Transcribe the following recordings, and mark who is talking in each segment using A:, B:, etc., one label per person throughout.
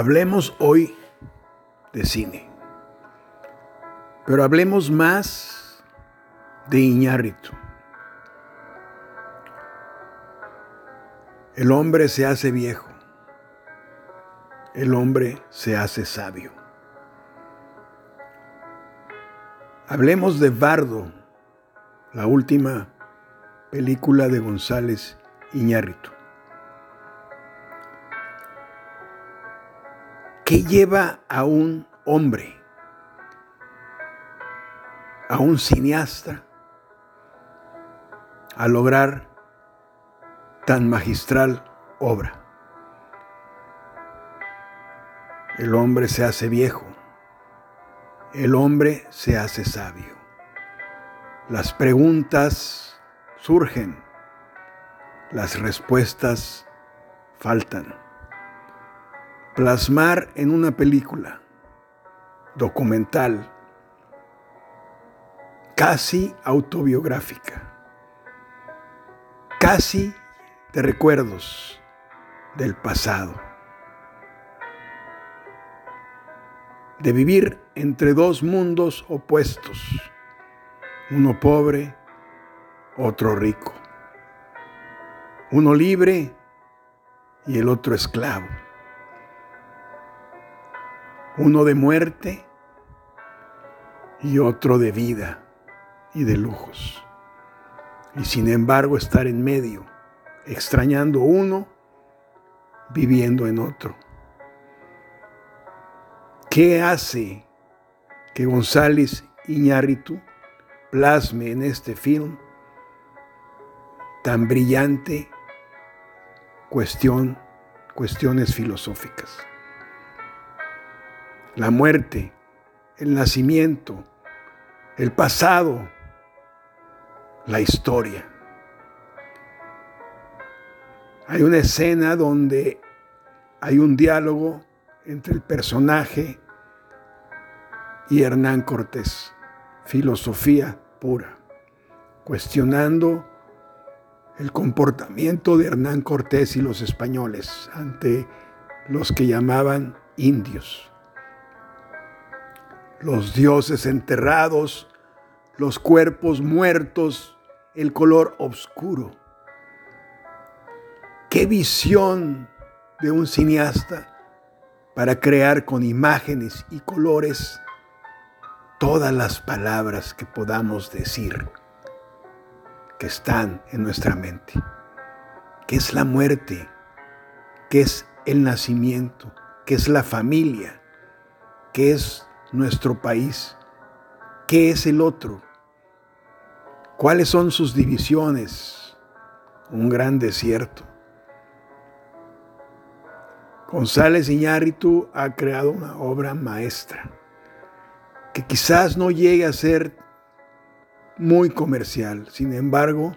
A: Hablemos hoy de cine, pero hablemos más de Iñárritu. El hombre se hace viejo, el hombre se hace sabio. Hablemos de Bardo, la última película de González Iñárritu. ¿Qué lleva a un hombre, a un cineasta, a lograr tan magistral obra? El hombre se hace viejo, el hombre se hace sabio. Las preguntas surgen, las respuestas faltan plasmar en una película documental casi autobiográfica, casi de recuerdos del pasado, de vivir entre dos mundos opuestos, uno pobre, otro rico, uno libre y el otro esclavo uno de muerte y otro de vida y de lujos. Y sin embargo estar en medio, extrañando uno, viviendo en otro. ¿Qué hace que González Iñárritu plasme en este film tan brillante cuestión, cuestiones filosóficas? La muerte, el nacimiento, el pasado, la historia. Hay una escena donde hay un diálogo entre el personaje y Hernán Cortés, filosofía pura, cuestionando el comportamiento de Hernán Cortés y los españoles ante los que llamaban indios los dioses enterrados, los cuerpos muertos, el color oscuro. Qué visión de un cineasta para crear con imágenes y colores todas las palabras que podamos decir que están en nuestra mente. ¿Qué es la muerte? ¿Qué es el nacimiento? ¿Qué es la familia? ¿Qué es nuestro país? ¿Qué es el otro? ¿Cuáles son sus divisiones? Un gran desierto. González Iñárritu ha creado una obra maestra que quizás no llegue a ser muy comercial. Sin embargo,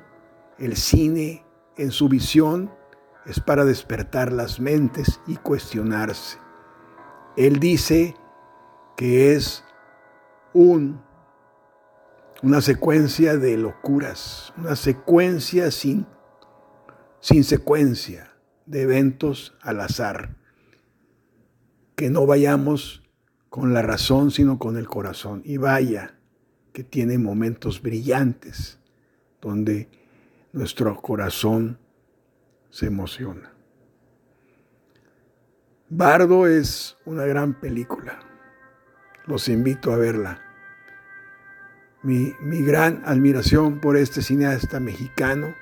A: el cine en su visión es para despertar las mentes y cuestionarse. Él dice que es un, una secuencia de locuras, una secuencia sin, sin secuencia de eventos al azar. Que no vayamos con la razón, sino con el corazón. Y vaya que tiene momentos brillantes donde nuestro corazón se emociona. Bardo es una gran película los invito a verla. Mi, gran admiración por este cineasta mexicano,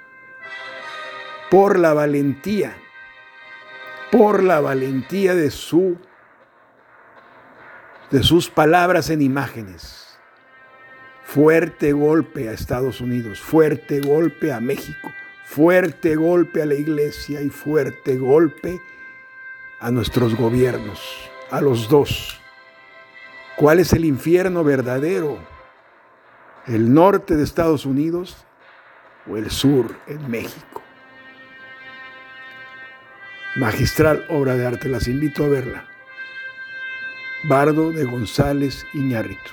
A: por la valentía, por la valentía de su de sus palabras en imágenes. Fuerte golpe a Estados Unidos, fuerte golpe a México, fuerte golpe a la iglesia y fuerte golpe a nuestros gobiernos, a los dos. ¿Cuál es el infierno verdadero? ¿El norte de Estados Unidos o el sur en México? Magistral obra de arte, las invito a verla. Bardo de González Iñárritu.